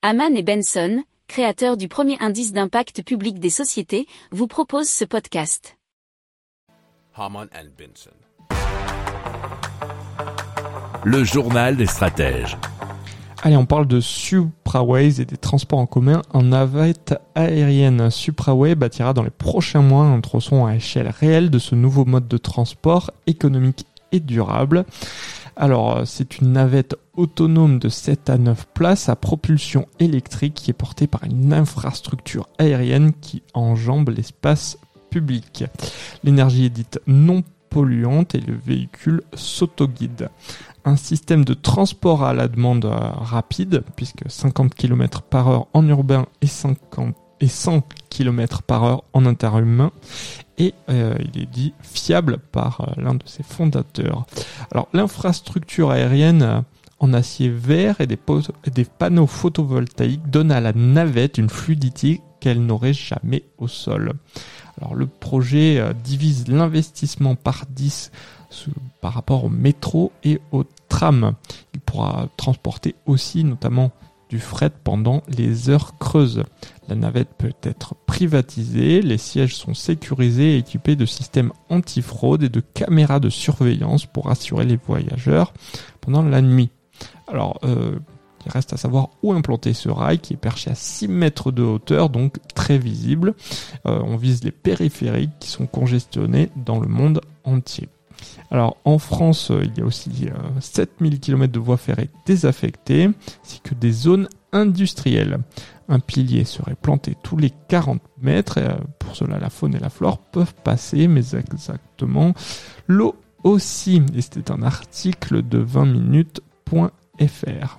Haman et Benson, créateurs du premier indice d'impact public des sociétés, vous proposent ce podcast. Haman and Benson. Le journal des stratèges. Allez, on parle de Supraways et des transports en commun en navette aérienne. Supraway bâtira dans les prochains mois un tronçon à échelle réelle de ce nouveau mode de transport économique et durable. Alors, c'est une navette autonome de 7 à 9 places à propulsion électrique qui est portée par une infrastructure aérienne qui enjambe l'espace public. L'énergie est dite non polluante et le véhicule s'autoguide. Un système de transport à la demande euh, rapide, puisque 50 km par heure en urbain et 50 et 100 km par heure en interhumain et euh, il est dit fiable par euh, l'un de ses fondateurs. Alors l'infrastructure aérienne euh, en acier vert et des, et des, panneaux photovoltaïques donne à la navette une fluidité qu'elle n'aurait jamais au sol. Alors le projet divise l'investissement par 10 par rapport au métro et au tram. Il pourra transporter aussi notamment du fret pendant les heures creuses. La navette peut être privatisée, les sièges sont sécurisés et équipés de systèmes anti-fraude et de caméras de surveillance pour assurer les voyageurs pendant la nuit. Alors, euh, il reste à savoir où implanter ce rail qui est perché à 6 mètres de hauteur, donc très visible. Euh, on vise les périphériques qui sont congestionnés dans le monde entier. Alors en France, euh, il y a aussi 7000 euh, km de voies ferrées désaffectées, ainsi que des zones industrielles. Un pilier serait planté tous les 40 mètres, euh, pour cela la faune et la flore peuvent passer, mais exactement l'eau aussi. Et c'était un article de 20 minutes.fr.